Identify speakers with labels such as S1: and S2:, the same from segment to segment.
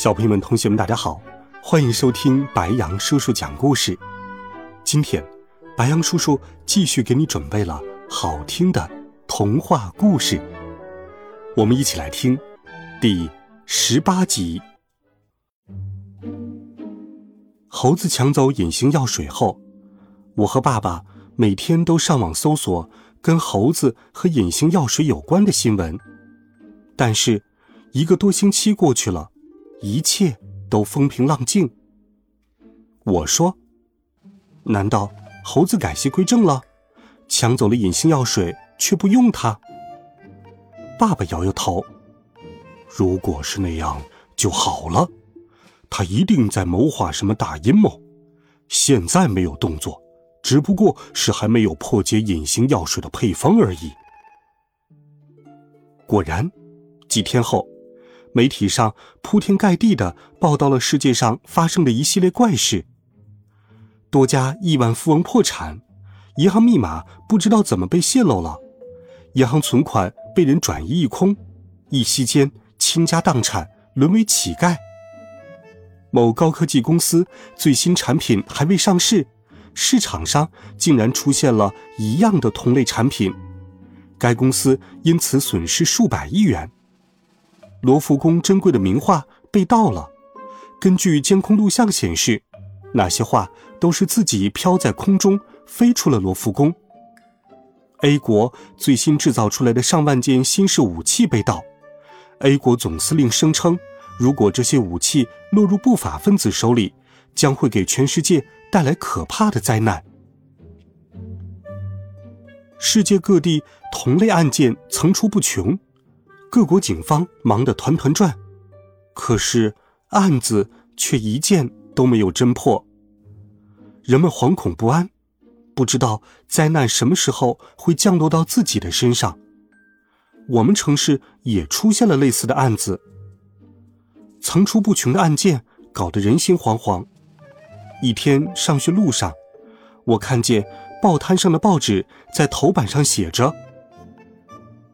S1: 小朋友们、同学们，大家好，欢迎收听白羊叔叔讲故事。今天，白羊叔叔继续给你准备了好听的童话故事，我们一起来听第十八集。猴子抢走隐形药水后，我和爸爸每天都上网搜索跟猴子和隐形药水有关的新闻，但是一个多星期过去了。一切都风平浪静。我说：“难道猴子改邪归正了，抢走了隐形药水却不用它？”爸爸摇摇头：“如果是那样就好了，他一定在谋划什么大阴谋。现在没有动作，只不过是还没有破解隐形药水的配方而已。”果然，几天后。媒体上铺天盖地的报道了世界上发生的一系列怪事：多家亿万富翁破产，银行密码不知道怎么被泄露了，银行存款被人转移一空，一夕间倾家荡产，沦为乞丐。某高科技公司最新产品还未上市，市场上竟然出现了一样的同类产品，该公司因此损失数百亿元。罗浮宫珍贵的名画被盗了，根据监控录像显示，那些画都是自己飘在空中飞出了罗浮宫。A 国最新制造出来的上万件新式武器被盗，A 国总司令声称，如果这些武器落入不法分子手里，将会给全世界带来可怕的灾难。世界各地同类案件层出不穷。各国警方忙得团团转，可是案子却一件都没有侦破。人们惶恐不安，不知道灾难什么时候会降落到自己的身上。我们城市也出现了类似的案子，层出不穷的案件搞得人心惶惶。一天上学路上，我看见报摊上的报纸在头版上写着：“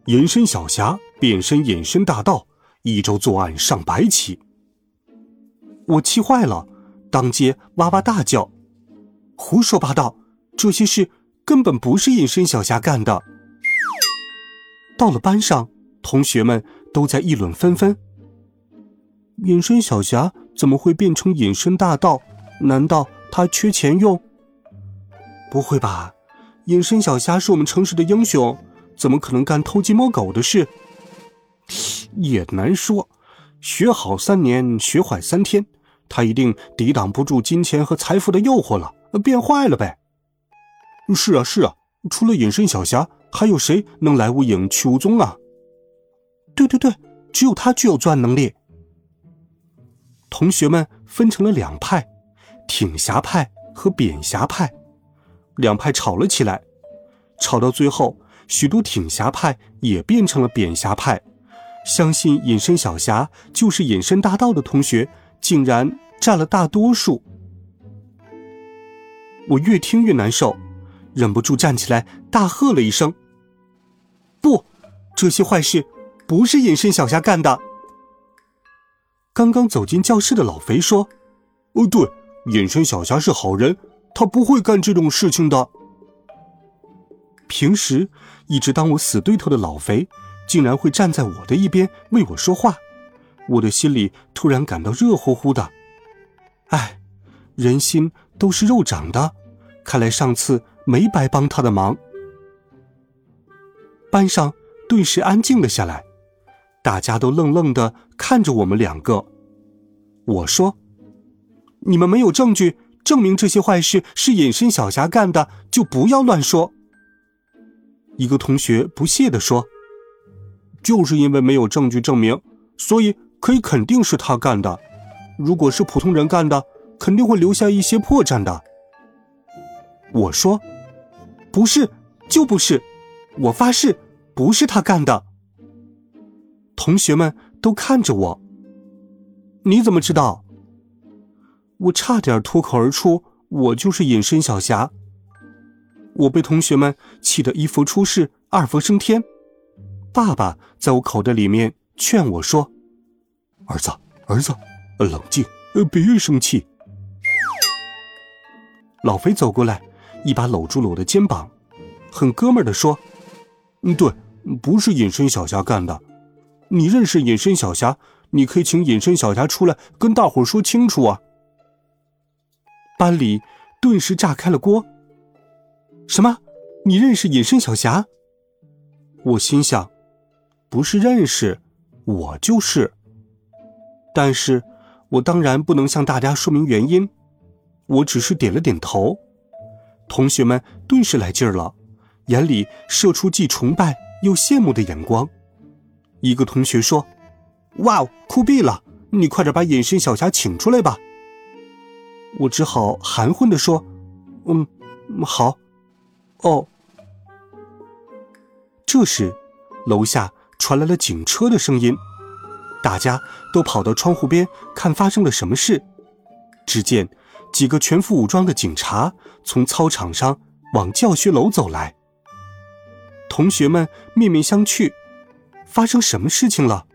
S1: 隐身小侠。”变身隐身大盗，一周作案上百起。我气坏了，当街哇哇大叫：“胡说八道！这些事根本不是隐身小侠干的。”到了班上，同学们都在议论纷纷：“隐身小侠怎么会变成隐身大盗？难道他缺钱用？”不会吧！隐身小侠是我们城市的英雄，怎么可能干偷鸡摸狗的事？也难说，学好三年，学坏三天，他一定抵挡不住金钱和财富的诱惑了，变坏了呗。是啊，是啊，除了隐身小侠，还有谁能来无影去无踪啊？对对对，只有他具有作案能力。同学们分成了两派，挺侠派和扁侠派，两派吵了起来，吵到最后，许多挺侠派也变成了扁侠派。相信隐身小侠就是隐身大盗的同学，竟然占了大多数。我越听越难受，忍不住站起来大喝了一声：“不，这些坏事不是隐身小侠干的！”刚刚走进教室的老肥说：“哦，对，隐身小侠是好人，他不会干这种事情的。”平时一直当我死对头的老肥。竟然会站在我的一边为我说话，我的心里突然感到热乎乎的。哎，人心都是肉长的，看来上次没白帮他的忙。班上顿时安静了下来，大家都愣愣的看着我们两个。我说：“你们没有证据证明这些坏事是隐身小侠干的，就不要乱说。”一个同学不屑的说。就是因为没有证据证明，所以可以肯定是他干的。如果是普通人干的，肯定会留下一些破绽的。我说：“不是，就不是，我发誓，不是他干的。”同学们都看着我。你怎么知道？我差点脱口而出：“我就是隐身小侠。”我被同学们气得一佛出世，二佛升天。爸爸在我口袋里面劝我说：“儿子，儿子，冷静，呃，别生气。”老肥走过来，一把搂住了我的肩膀，很哥们儿的说：“嗯，对，不是隐身小侠干的。你认识隐身小侠？你可以请隐身小侠出来跟大伙说清楚啊。”班里顿时炸开了锅。什么？你认识隐身小侠？我心想，不是认识，我就是。但是，我当然不能向大家说明原因，我只是点了点头。同学们顿时来劲儿了，眼里射出既崇拜又羡慕的眼光。一个同学说：“哇，酷毙了！你快点把隐身小侠请出来吧。”我只好含混的说：“嗯，好。”哦。这时，楼下传来了警车的声音，大家都跑到窗户边看发生了什么事。只见几个全副武装的警察从操场上往教学楼走来。同学们面面相觑，发生什么事情了？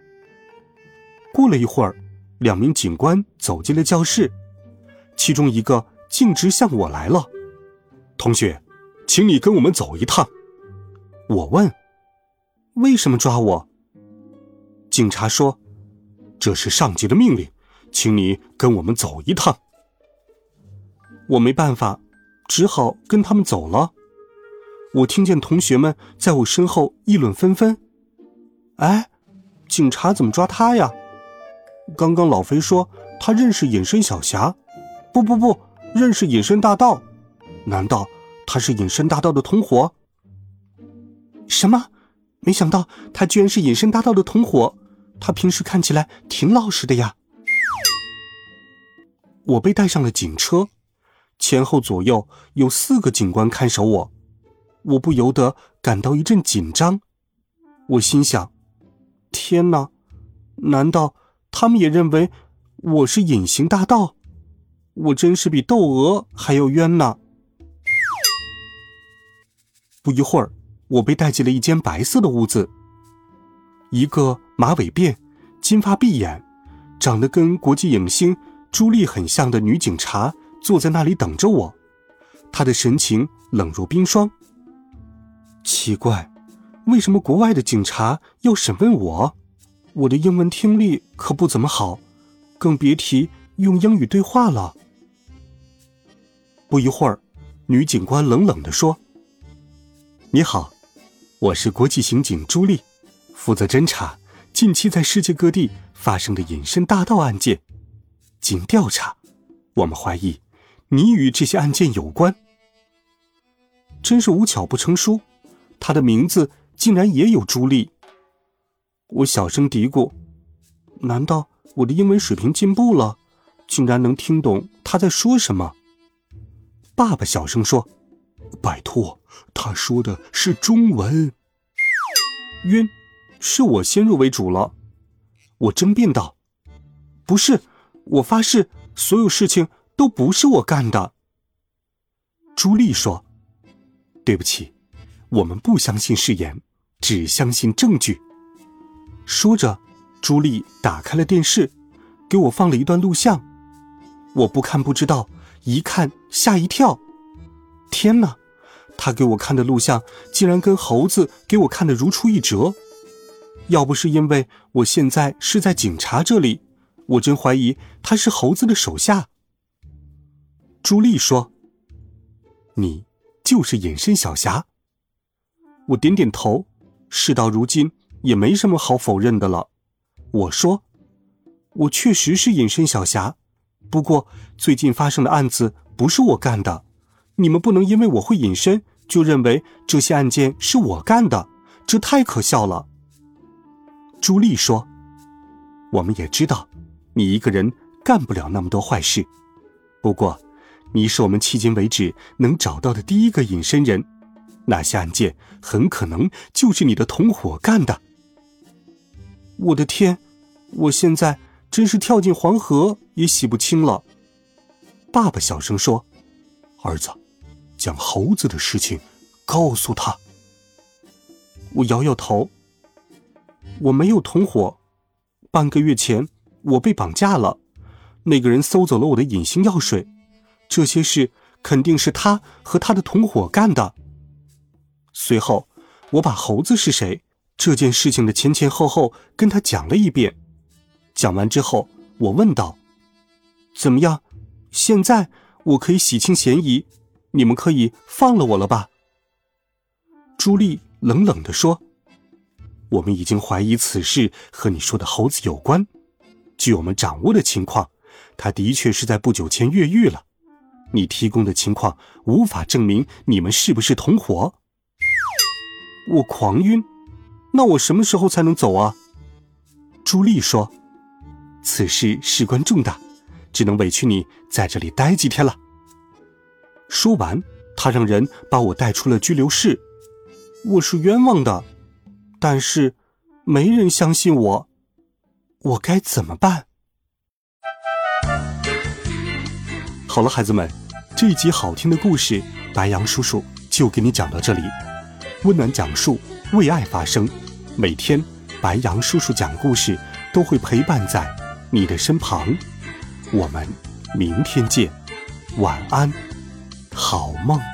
S1: 过了一会儿，两名警官走进了教室，其中一个径直向我来了。同学。请你跟我们走一趟。我问：“为什么抓我？”警察说：“这是上级的命令，请你跟我们走一趟。”我没办法，只好跟他们走了。我听见同学们在我身后议论纷纷：“哎，警察怎么抓他呀？”刚刚老肥说他认识隐身小侠，不不不，认识隐身大盗，难道？他是隐身大盗的同伙。什么？没想到他居然是隐身大盗的同伙。他平时看起来挺老实的呀。我被带上了警车，前后左右有四个警官看守我，我不由得感到一阵紧张。我心想：天哪，难道他们也认为我是隐形大盗？我真是比窦娥还要冤呢！不一会儿，我被带进了一间白色的屋子。一个马尾辫、金发碧眼、长得跟国际影星朱莉很像的女警察坐在那里等着我，她的神情冷若冰霜。奇怪，为什么国外的警察要审问我？我的英文听力可不怎么好，更别提用英语对话了。不一会儿，女警官冷冷地说。你好，我是国际刑警朱莉，负责侦查近期在世界各地发生的隐身大盗案件。经调查，我们怀疑你与这些案件有关。真是无巧不成书，他的名字竟然也有朱莉。我小声嘀咕：难道我的英文水平进步了，竟然能听懂他在说什么？爸爸小声说。拜托，他说的是中文。晕，是我先入为主了。我争辩道：“不是，我发誓，所有事情都不是我干的。”朱莉说：“对不起，我们不相信誓言，只相信证据。”说着，朱莉打开了电视，给我放了一段录像。我不看不知道，一看吓一跳。天哪！他给我看的录像，竟然跟猴子给我看的如出一辙。要不是因为我现在是在警察这里，我真怀疑他是猴子的手下。朱莉说：“你就是隐身小侠。”我点点头。事到如今，也没什么好否认的了。我说：“我确实是隐身小侠，不过最近发生的案子不是我干的。”你们不能因为我会隐身，就认为这些案件是我干的，这太可笑了。朱莉说：“我们也知道，你一个人干。”不了那么多坏事。不过，你是我们迄今为止能找到的第一个隐身人，那些案件很可能就是你的同伙干的。我的天，我现在真是跳进黄河也洗不清了。爸爸小声说：“儿子，将猴子的事情告诉他。”我摇摇头。我没有同伙。半个月前，我被绑架了，那个人搜走了我的隐形药水。这些事肯定是他和他的同伙干的。随后，我把猴子是谁这件事情的前前后后跟他讲了一遍。讲完之后，我问道：“怎么样？现在我可以洗清嫌疑，你们可以放了我了吧？”朱莉冷冷地说：“我们已经怀疑此事和你说的猴子有关。据我们掌握的情况，他的确是在不久前越狱了。”你提供的情况无法证明你们是不是同伙。我狂晕，那我什么时候才能走啊？朱莉说：“此事事关重大，只能委屈你在这里待几天了。”说完，他让人把我带出了拘留室。我是冤枉的，但是没人相信我，我该怎么办？好了，孩子们。这一集好听的故事，白羊叔叔就给你讲到这里。温暖讲述，为爱发声。每天，白羊叔叔讲故事都会陪伴在你的身旁。我们明天见，晚安，好梦。